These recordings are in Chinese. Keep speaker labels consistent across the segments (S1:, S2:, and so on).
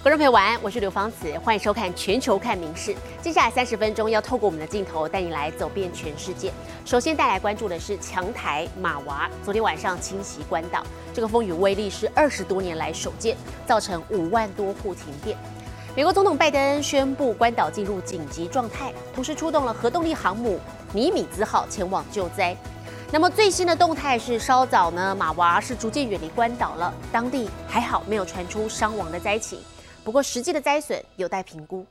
S1: 观众朋友晚安，我是刘芳慈，欢迎收看《全球看名事》。接下来三十分钟要透过我们的镜头带你来走遍全世界。首先带来关注的是强台马娃，昨天晚上侵袭关岛，这个风雨威力是二十多年来首见，造成五万多户停电。美国总统拜登宣布关岛进入紧急状态，同时出动了核动力航母尼米兹号前往救灾。那么最新的动态是，稍早呢，马娃是逐渐远离关岛了，当地还好没有传出伤亡的灾情。不过，实际的灾损有待评估。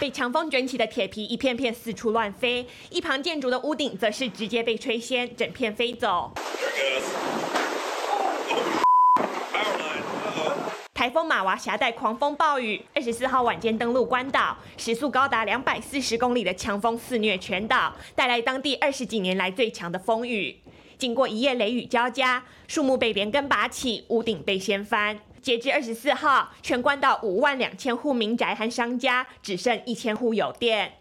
S2: 被强风卷起的铁皮一片片四处乱飞，一旁建筑的屋顶则是直接被吹掀，整片飞走。台风马娃携带狂风暴雨，二十四号晚间登陆关岛，时速高达两百四十公里的强风肆虐全岛，带来当地二十几年来最强的风雨。经过一夜雷雨交加，树木被连根拔起，屋顶被掀翻。截至二十四号，全关岛五万两千户民宅和商家只剩一千户有电。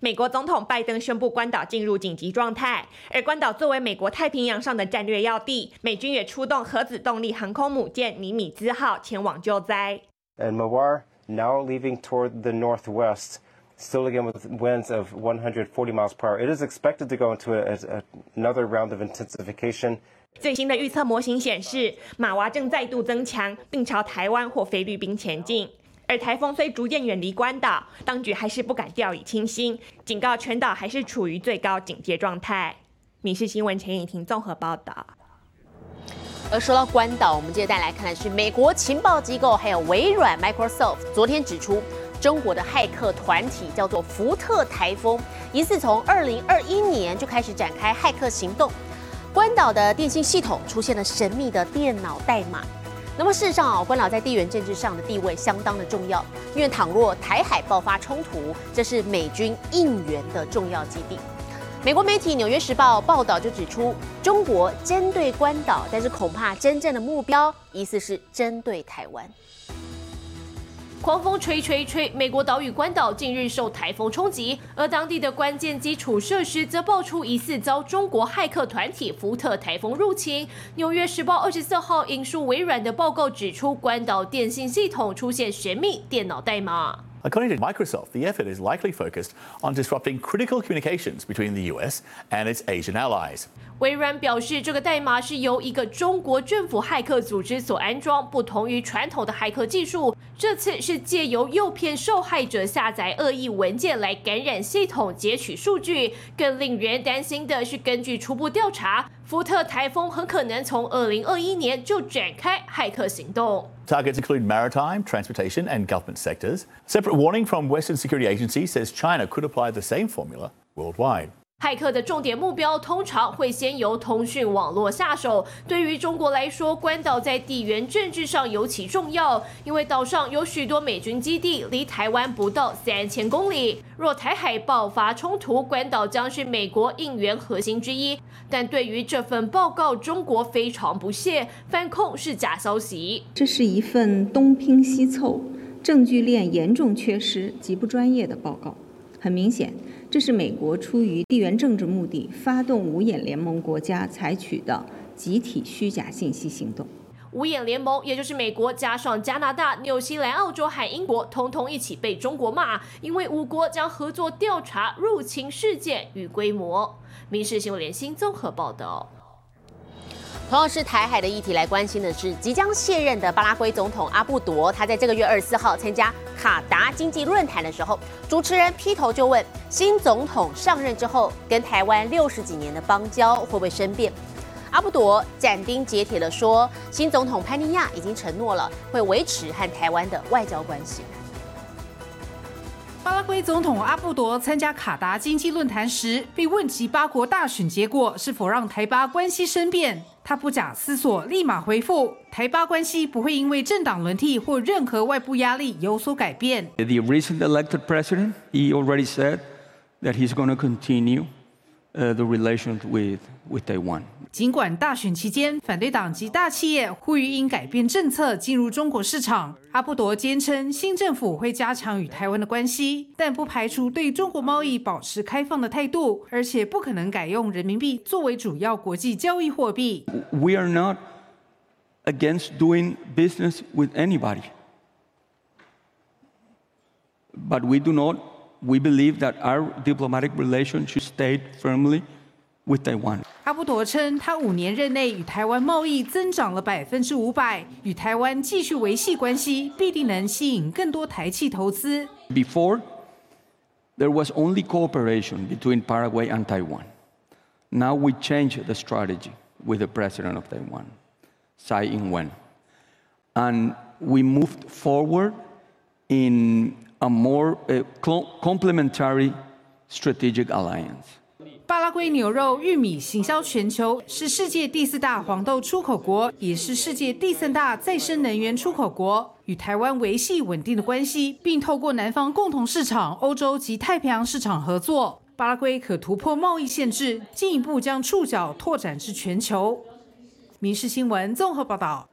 S2: 美国总统拜登宣布关岛进入紧急状态，而关岛作为美国太平洋上的战略要地，美军也出动核子动力航空母舰尼米兹号前往救灾。
S3: And Mawar now leaving toward the northwest. Still again with winds of 140 miles per hour. It is expected to go into a, a, another round of intensification.
S2: 最新的预测模型显示，马娃正再度增强，并朝台湾或菲律宾前进。而台风虽逐渐远离关岛，当局还是不敢掉以轻心，警告全岛还是处于最高警戒状态。民事新闻陈颖婷综合报道。
S1: 而说到关岛，我们接着带来看的是美国情报机构还有微软 Microsoft 昨天指出。中国的骇客团体叫做福特台风，疑似从二零二一年就开始展开骇客行动。关岛的电信系统出现了神秘的电脑代码。那么事实上啊，关岛在地缘政治上的地位相当的重要，因为倘若台海爆发冲突，这是美军应援的重要基地。美国媒体《纽约时报》报道就指出，中国针对关岛，但是恐怕真正的目标疑似是针对台湾。
S4: 狂风吹吹吹，美国岛屿关岛近日受台风冲击，而当地的关键基础设施则爆出疑似遭中国骇客团体福特台风入侵。纽约时报二十四号引述微软的报告指出，关岛电信系统出现神秘电脑代码。
S5: According to Microsoft, the effort is likely focused on disrupting critical communications between the US and its Asian allies.
S4: 微软表示，这个代码是由一个中国政府骇客组织所安装，不同于传统的骇客技术。这次是借由诱骗受害者下载恶意文件来感染系统、截取数据。更令人担心的是，根据初步调查，福特台风很可能从2021年就展开骇客行动。
S5: Targets include maritime, transportation, and government sectors. Separate warning from Western security agencies says China could apply the same formula worldwide.
S4: 骇客的重点目标通常会先由通讯网络下手。对于中国来说，关岛在地缘政治上尤其重要，因为岛上有许多美军基地，离台湾不到三千公里。若台海爆发冲突，关岛将是美国应援核心之一。但对于这份报告，中国非常不屑，反控是假消息。
S6: 这是一份东拼西凑、证据链严重缺失、极不专业的报告。很明显。这是美国出于地缘政治目的发动五眼联盟国家采取的集体虚假信息行动。
S4: 五眼联盟也就是美国加上加拿大、纽西兰、澳洲海英国，通通一起被中国骂，因为五国将合作调查入侵事件与规模。民事新闻联新综合报道。
S1: 同样是台海的议题来关心的是，即将卸任的巴拉圭总统阿布多，他在这个月二十四号参加卡达经济论坛的时候，主持人劈头就问：新总统上任之后，跟台湾六十几年的邦交会不会生变？阿布多斩钉截铁的说，新总统潘尼亚已经承诺了，会维持和台湾的外交关系。
S7: 巴拉圭总统阿布多参加卡达经济论坛时，被问及八国大选结果是否让台巴关系生变。他不假思索，立马回复：台巴关系不会因为政党轮替或任何外部压力有所改变。
S8: The recent elected president, he already said that he's going to continue the relations with with Taiwan.
S7: 尽管大选期间，反对党及大企业呼吁应改变政策进入中国市场，阿布多坚称新政府会加强与台湾的关系，但不排除对中国贸易保持开放的态度，而且不可能改用人民币作为主要国际交易货币。
S8: We are not against doing business with anybody. But we do not, we believe that our diplomatic relations should stay firmly with Taiwan.
S9: 阿布朵称，他五年任内与台湾贸易增长了百分之五百，与台湾继续维系关系，必定能吸引更多台企投资。
S8: Before, there was only cooperation between Paraguay and Taiwan. Now we changed the strategy with the president of Taiwan, Tsai Ing-wen. And we moved forward in a more uh, cl- complementary strategic alliance.
S9: 巴拉圭牛肉、玉米行销全球，是世界第四大黄豆出口国，也是世界第三大再生能源出口国。与台湾维系稳定的关系，并透过南方共同市场、欧洲及太平洋市场合作，巴拉圭可突破贸易限制，进一步将触角拓展至全球。民事新闻综合报道。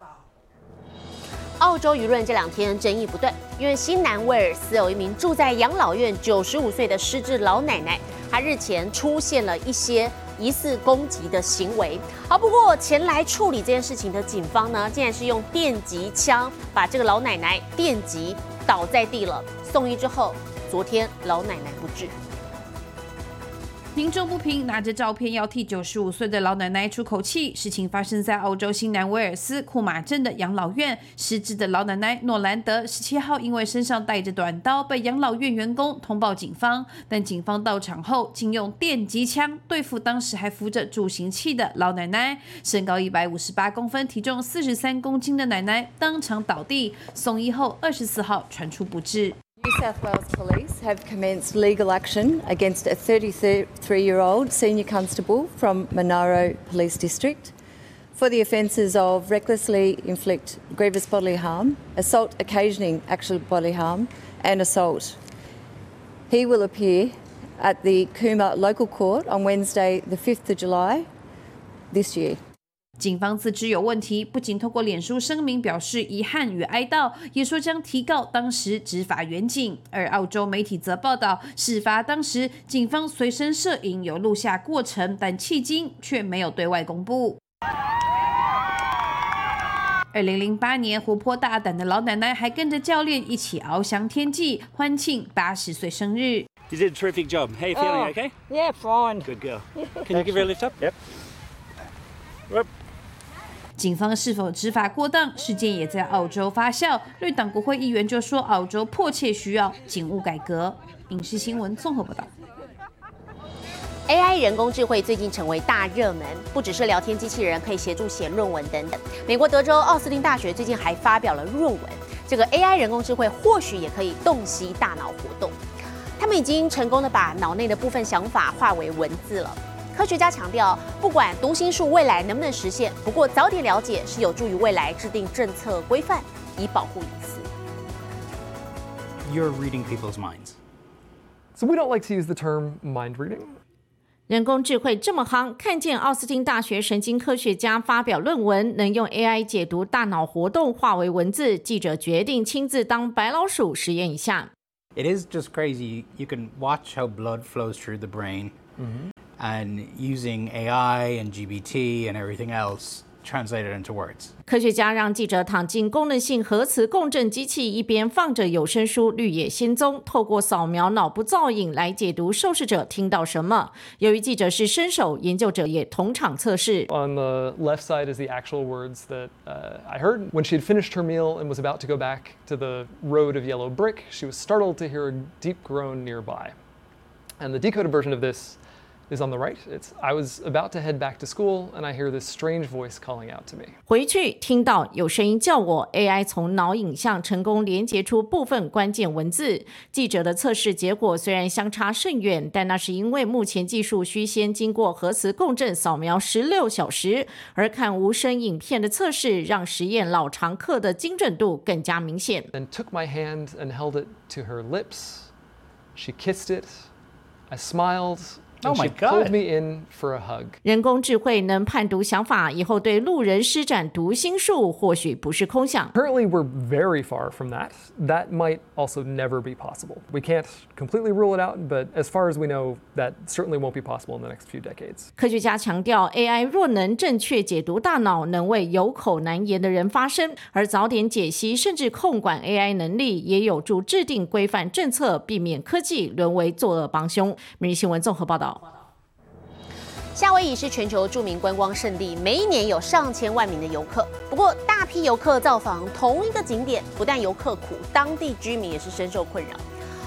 S1: 澳洲舆论这两天争议不断，因为新南威尔斯有一名住在养老院九十五岁的失智老奶奶，她日前出现了一些疑似攻击的行为。好，不过前来处理这件事情的警方呢，竟然是用电击枪把这个老奶奶电击倒在地了。送医之后，昨天老奶奶不治。
S9: 民众不平，拿着照片要替九十五岁的老奶奶出口气。事情发生在澳洲新南威尔斯库马镇的养老院。失智的老奶奶诺兰德十七号因为身上带着短刀，被养老院员工通报警方。但警方到场后，竟用电击枪对付当时还扶着助行器的老奶奶。身高一百五十八公分、体重四十三公斤的奶奶当场倒地，送医后二十四号传出不治。
S10: New South Wales Police have commenced legal action against a 33 year old senior constable from Monaro Police District for the offences of recklessly inflict grievous bodily harm, assault occasioning actual bodily harm, and assault. He will appear at the Cooma Local Court on Wednesday, the 5th of July this year.
S9: 警方自知有问题，不仅透过脸书声明表示遗憾与哀悼，也说将提告当时执法员警。而澳洲媒体则报道，事发当时警方随身摄影有录下过程，但迄今却没有对外公布。二零零八年，活泼大胆的老奶奶还跟着教练一起翱翔天际，欢庆八十岁生日。
S11: You did a terrific job. How you feeling?
S10: Oh,
S11: okay?
S10: Yeah, fine.
S11: Good girl. Can you give her a lift up? Yep.
S9: 警方是否执法过当？事件也在澳洲发酵。绿党国会议员就说，澳洲迫切需要警务改革。影视新闻综合报道。
S1: AI 人工智慧最近成为大热门，不只是聊天机器人可以协助写论文等等。美国德州奥斯汀大学最近还发表了论文，这个 AI 人工智慧或许也可以洞悉大脑活动。他们已经成功的把脑内的部分想法化为文字了。科学家强调，不管读心术未来能不能实现，不过早点了解是有助于未来制定政策规范，以保护隐私。
S11: You're reading people's minds.
S12: So we don't like to use the term mind reading.
S13: 人工智慧这么夯，看见奥斯汀大学神经科学家发表论文，能用 AI 解读大脑活动化为文字，记者决定亲自当白老鼠实验一下。
S14: It is just crazy. You can watch how blood flows through the brain, and using AI and GBT and everything else, translate it into words.
S13: 科学家让记者躺进功能性核磁共振机器，一边放着有声书《绿野仙踪》，透过扫描脑部造影来解读受试者听到什么。由于记者是新手，研究者也同场测试。
S12: On the left side is the actual words that uh, I heard. When she had finished her meal and was about to go back to the road of yellow brick, she was startled to hear a deep groan nearby. And the decoded version of this is on the right. It's I was about to head back to school and I hear this strange voice calling out to me.
S13: 回去听到有声音叫我，AI 从脑影像成功连接出部分关键文字。记者的测试结果虽然相差甚远，但那是因为目前技术需先经过核磁共振扫描十六小时，而看无声影片的测试让实验老常客的精准度更加明显。
S12: And took my hand and held it to her lips. She kissed it. I smiled
S14: Oh my God.
S12: me in for a hug.
S15: 人工智慧能判读想法，以后对路人施展读心术，或许不是空想。
S12: Currently, we're very far from that. That might also never be possible. We can't completely rule it out, but as far as we know, that certainly won't be possible in the next few decades.
S15: 科学家强调，AI 若能正确解读大脑，能为有口难言的人发声；而早点解析甚至控管 AI 能力，也有助制定规范政策，避免科技沦为作恶帮凶。每日新闻综合报道。
S1: 夏威夷是全球著名观光胜地，每一年有上千万名的游客。不过，大批游客造访同一个景点，不但游客苦，当地居民也是深受困扰。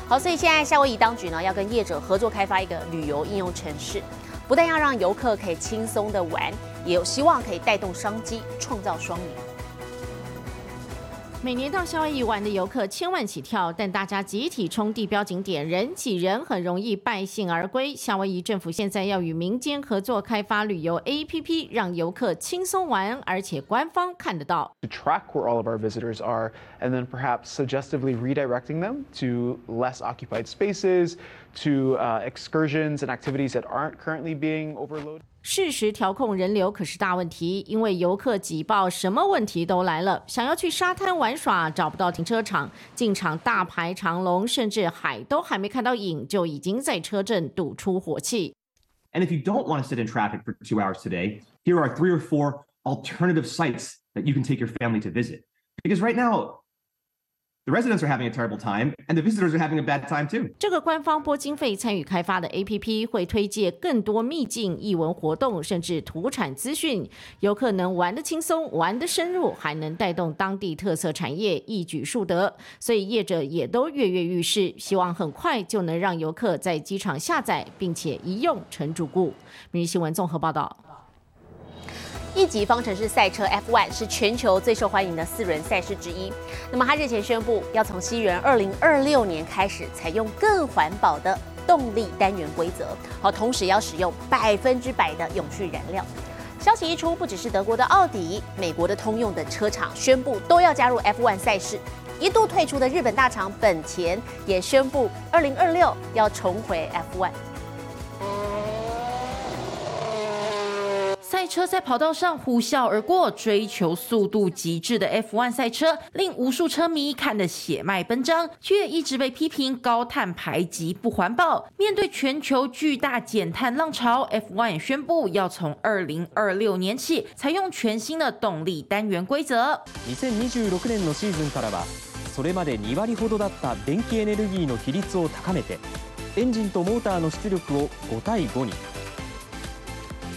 S1: 好，所以现在夏威夷当局呢，要跟业者合作开发一个旅游应用城市，不但要让游客可以轻松的玩，也有希望可以带动商机，创造双赢。
S15: 每年到夏威夷玩的游客千万起跳，但大家集体冲地标景点，人挤人，很容易败兴而归。夏威夷政府现在要与民间合作开发旅游 APP，让游客轻松玩，而且官方看得到。
S16: to track where all of our visitors are and then perhaps suggestively redirecting them to less occupied spaces, to uh, excursions and activities that aren't currently being overloaded.
S15: 适时调控人流可是大问题，因为游客挤爆，什么问题都来了。想要去沙滩玩耍，找不到停车场，进场大排长龙，甚至海都还没看到影，就已经在车阵堵出火气。
S17: And if you don't want to sit in traffic for two hours today, here are three or four alternative sites that you can take your family to visit. Because right now, the residents are having a terrible time and the visitors are having a bad time too.
S15: 这个官方拨经费参与开发的 APP 会推介更多秘境、艺文活动，甚至土产资讯，游客能玩得轻松、玩得深入，还能带动当地特色产业，一举数得。所以业者也都跃跃欲试，希望很快就能让游客在机场下载，并且一用成主顾。每日新闻综合报道。
S1: 一级方程式赛车 F1 是全球最受欢迎的四轮赛事之一。那么，它日前宣布要从西元二零二六年开始采用更环保的动力单元规则，好，同时要使用百分之百的永续燃料。消息一出，不只是德国的奥迪、美国的通用等车厂宣布都要加入 F1 赛事。一度退出的日本大厂本田也宣布，二零二六要重回 F1。
S15: 车在跑道上呼啸而过，追求速度极致的 F1 赛车，令无数车迷看得血脉奔张，却一直被批评高碳排挤不环保。面对全球巨大减碳浪潮，F1 也宣布要从二零二六年起采用全新的动力单元规则。
S18: 2026年のシーズンからはそれまで2割ほどだった電気エネルギーの比率を高めてエンジンとモーターの出力を5対5に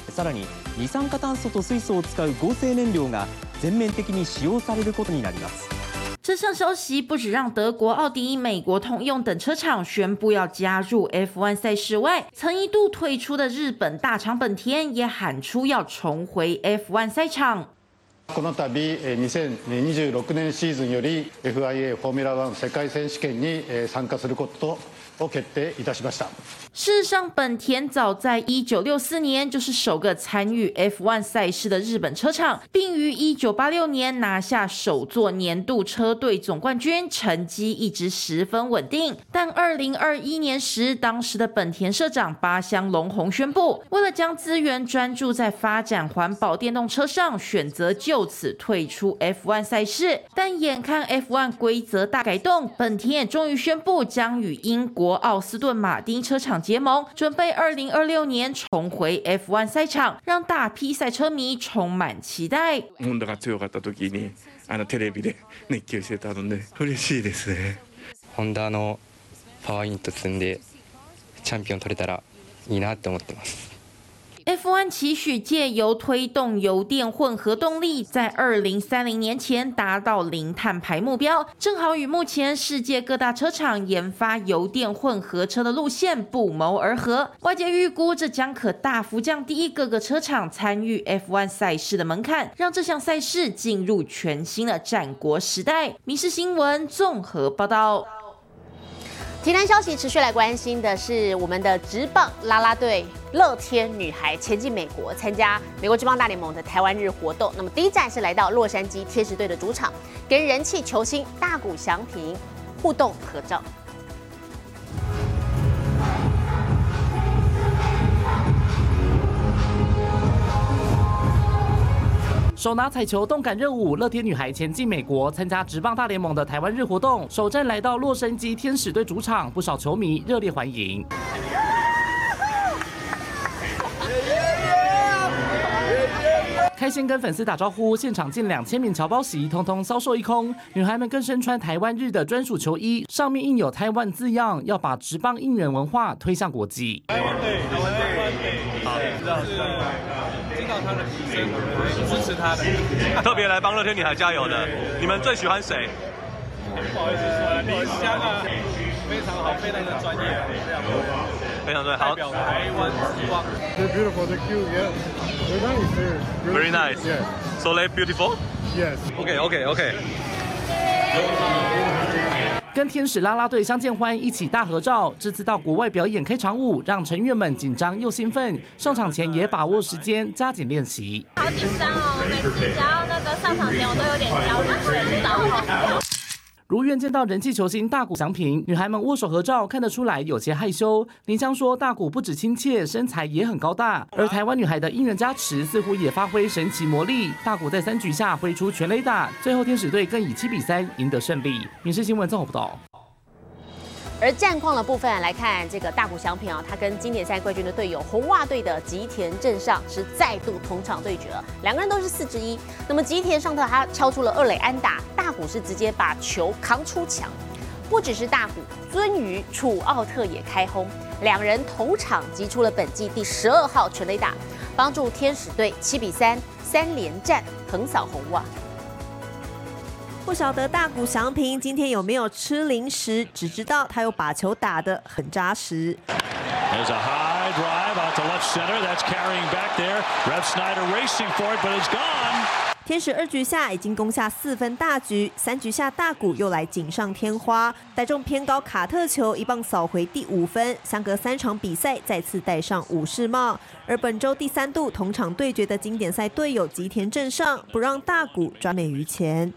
S18: さらに 二酸化炭素と水素を使う合成燃料が全面的に使用されることになります。
S15: 这项消息不止让德国奥迪、美国通用等车厂宣布要加入 F1 赛事外，曾一度退出的日本大厂本田也喊出要重回 F1 赛场。
S19: この度2026年シーズンより FIA フォーミュラ1世界選手権に参加すること を決定いたしました。
S15: 事实上，本田早在一九六四年就是首个参与 F1 赛事的日本车厂，并于一九八六年拿下首座年度车队总冠军，成绩一直十分稳定。但二零二一年时，当时的本田社长八香龙宏宣布，为了将资源专注在发展环保电动车上，选择就此退出 F1 赛事。但眼看 F1 规则大改动，本田也终于宣布将与英国 奥斯顿马丁车厂结盟，准备二零二六年重回 F1 赛场，让大批赛车迷充满期待。
S11: ホンダが強かった時にあのテレビで熱狂してたので嬉しいですね。
S20: ホンダのパワーユニット積んでチャンピオン取れたらいいなって思ってます。
S15: F1 期许借由推动油电混合动力，在二零三零年前达到零碳排目标，正好与目前世界各大车厂研发油电混合车的路线不谋而合。外界预估，这将可大幅降低各个车厂参与 F1 赛事的门槛，让这项赛事进入全新的战国时代。《民事新闻》综合报道。
S1: 体坛消息持续来关心的是我们的职棒拉拉队乐天女孩前进美国参加美国职棒大联盟的台湾日活动。那么第一站是来到洛杉矶天使队的主场，跟人气球星大谷翔平互动合照。
S21: 手拿彩球动感热舞，乐天女孩前进美国参加职棒大联盟的台湾日活动，首站来到洛杉矶天使队主场，不少球迷热烈欢迎。开心跟粉丝打招呼，现场近两千名侨胞席，通通销售一空。女孩们更身穿台湾日的专属球衣，上面印有台湾字样，要把职棒应援文化推向国际。
S22: 台湾队，台湾队，好，知道知道他的提升，支持他的，
S23: 特别来帮乐天女孩加油的。你们最喜欢谁？
S22: 不好意思说，林香啊，非常好，非常的专业，非常
S23: 非常对，好。
S22: 代表台湾之光。
S19: They're beautiful. They're cute. Yeah. They're nice. They're
S23: Very
S19: really
S23: nice.
S19: cute, Yeah.
S23: So they beautiful.
S19: Yes.
S23: Okay, okay, OK。
S21: 天使啦啦队相见欢，一起大合照。这次到国外表演开场舞，让成员们紧张又兴奋。上场前也把握时间加紧练习。
S24: 好紧张哦，每次只要那个上场前我都有点焦虑，
S21: 如愿见到人气球星大谷翔平，女孩们握手合照，看得出来有些害羞。林香说，大谷不止亲切，身材也很高大。而台湾女孩的应援加持，似乎也发挥神奇魔力。大谷在三局下挥出全垒打，最后天使队更以七比三赢得胜利。民事新闻综合报道。
S1: 而战况的部分来看，这个大谷翔平啊，他跟经典赛冠军的队友红袜队的吉田正尚是再度同场对决了，两个人都是四之一。那么吉田上特他敲出了二垒安打，大谷是直接把球扛出墙。不只是大谷，鳟鱼楚奥特也开轰，两人同场击出了本季第十二号全垒打，帮助天使队七比三三连战横扫红袜。
S25: 不晓得大谷翔平今天有没有吃零食，只知道他又把球打得很扎实。
S26: There's a high drive out to left center. That's carrying back there. Rev Snyder racing for it, but it's gone.
S25: 天使二局下已经攻下四分大局，三局下大谷又来锦上添花，带中偏高卡特球一棒扫回第五分，相隔三场比赛再次戴上武士帽。而本周第三度同场对决的经典赛队友吉田正尚，不让大谷抓美于前。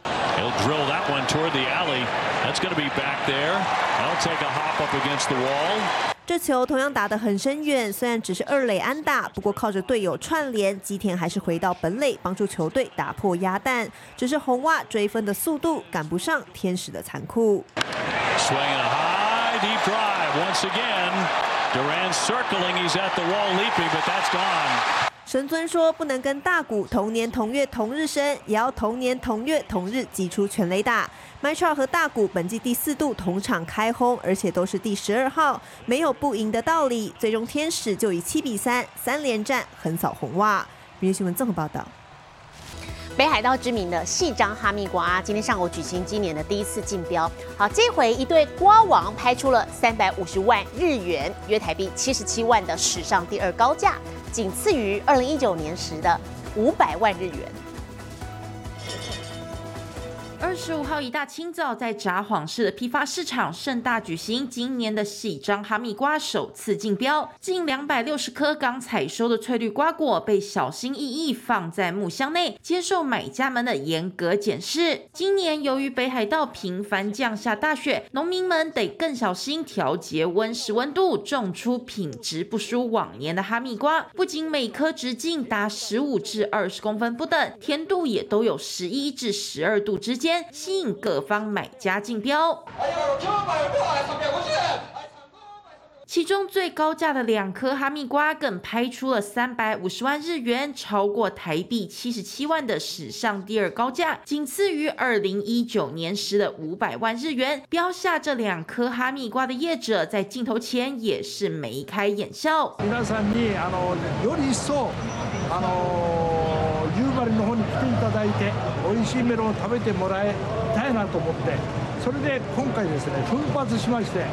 S25: 这球同样打得很深远，虽然只是二垒安打，不过靠着队友串联，吉田还是回到本垒帮助球队打破鸭蛋。只是红袜追分的速度赶不上天使的残酷。
S26: Durant circling. He's at the wall leaping, but that's gone.
S25: 神尊说：“不能跟大谷同年同月同日生，也要同年同月同日击出全雷打。” m y t r a 和大谷本季第四度同场开轰，而且都是第十二号，没有不赢的道理。最终天使就以七比三三连战横扫红袜。明日新闻综合报道。
S1: 北海道知名的细张哈密瓜今天上午举行今年的第一次竞标。好，这回一对瓜王拍出了三百五十万日元，约台币七十七万的史上第二高价，仅次于二零一九年时的五百万日元。
S15: 二十五号一大清早，在札幌市的批发市场盛大举行今年的喜张哈密瓜首次竞标，近两百六十颗刚采收的翠绿瓜果被小心翼翼放在木箱内，接受买家们的严格检视。今年由于北海道频繁降下大雪，农民们得更小心调节温室温度，种出品质不输往年的哈密瓜。不仅每颗直径达十五至二十公分不等，甜度也都有十一至十二度之间。吸引各方买家竞标。其中最高价的两颗哈密瓜更拍出了三百五十万日元，超过台币七十七万的史上第二高价，仅次于二零一九年时的五百万日元。标下这两颗哈密瓜的业者在镜头前也是眉开眼笑。
S27: 皆さんにあのより一層あの夕張の方に来ていただいて美味しいメロンを食べてもらいたいなと思ってそれで今回ですね奮発しまして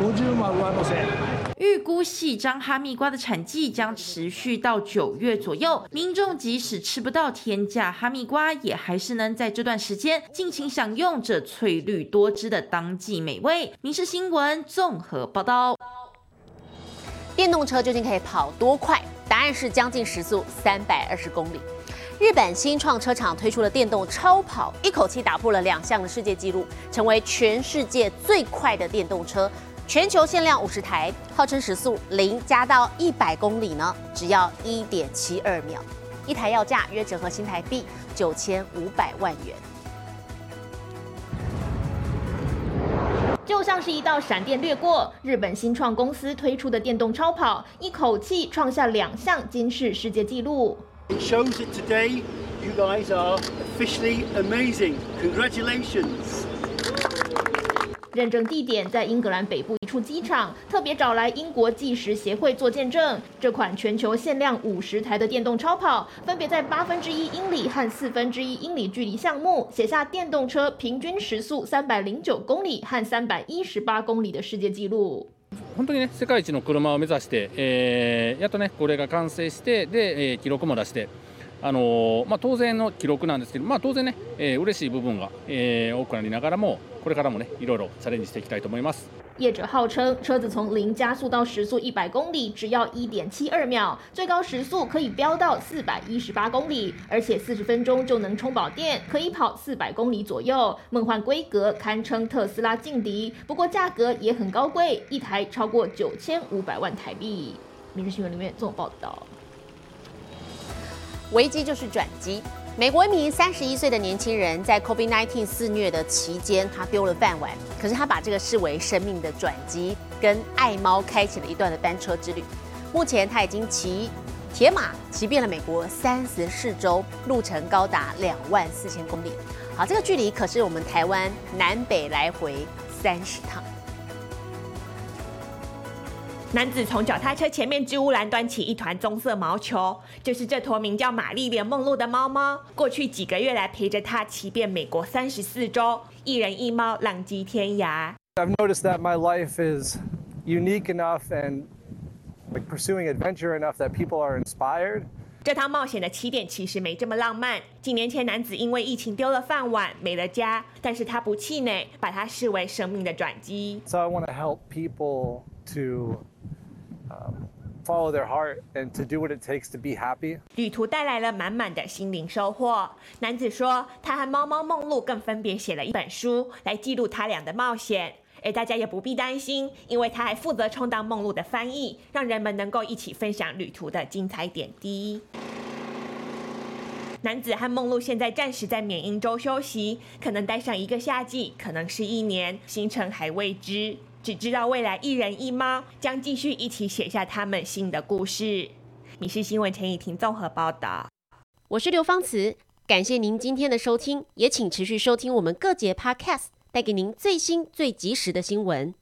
S27: 50万上乗せ。
S15: 预估细张哈密瓜的产季将持续到九月左右，民众即使吃不到天价哈密瓜，也还是能在这段时间尽情享用这翠绿多汁的当季美味。民事新闻综合报道。
S1: 电动车究竟可以跑多快？答案是将近时速三百二十公里。 日本新创车厂推出了电动超跑，一口气打破了两项的世界纪录，成为全世界最快的电动车。全球限量五十台，号称时速零加到一百公里呢，只要一点七二秒。一台要价约折合新台币九千五百万元。
S28: 就像是一道闪电掠过，日本新创公司推出的电动超跑，一口气创下两项金世世界纪录。
S11: It shows that today you guys are officially amazing. Congratulations.
S28: 认证地点在英格兰北部一处机场，特别找来英国计时协会做见证。这款全球限量五十台的电动超跑，分别在八分之一英里和四分之一英里距离项目写下电动车平均时速三百零九公里和三百一十八公里的世界纪录。
S29: 本当にね世界一の車を目指して、えー、やっとねこれが完成してで、えー、記録も出して。あのまあ、当然の記録なんですけど、まあ、当然ね、えー、嬉しい部分が、えー、多くなりながらもこれからもねいろいろチャレンジしていきたいと思います。
S28: 业者号称，车子从零加速到时速一百公里只要一点七二秒，最高时速可以飙到四百一十八公里，而且四十分钟就能充饱电，可以跑四百公里左右。梦幻规格堪称特斯拉劲敌，不过价格也很高贵，一台超过九千五百万台币。明日新闻里面这种报道。
S1: 危机就是转机。美国一名三十一岁的年轻人在 COVID-19 肆虐的期间，他丢了饭碗，可是他把这个视为生命的转机，跟爱猫开启了一段的单车之旅。目前他已经骑铁马骑遍了美国三十四州，路程高达两万四千公里。好，这个距离可是我们台湾南北来回三十趟。
S2: 男子从脚踏车前面置物栏端起一团棕色毛球，就是这坨名叫玛丽莲梦露的猫猫。过去几个月来陪着他骑遍美国三十四州，一人一猫，浪迹天涯。
S30: I've noticed that my life is unique enough and like pursuing adventure enough that people are inspired.
S2: 这趟冒险的起点其实没这么浪漫。几年前，男子因为疫情丢了饭碗，没了家，但是他不气馁，把它视为生命的转机。
S30: So I want to help people to um, follow their heart and to do what it takes to be happy.
S2: 旅途带来了满满的心灵收获。男子说，他和猫猫梦露更分别写了一本书来记录他俩的冒险。而大家也不必担心，因为他还负责充当梦露的翻译，让人们能够一起分享旅途的精彩点滴。男子和梦露现在暂时在缅因州休息，可能待上一个夏季，可能是一年，行程还未知。只知道未来一人一猫将继续一起写下他们新的故事。你是新闻陈以婷综合报道。
S1: 我是刘芳慈，感谢您今天的收听，也请持续收听我们各节 Podcast，带给您最新最及时的新闻。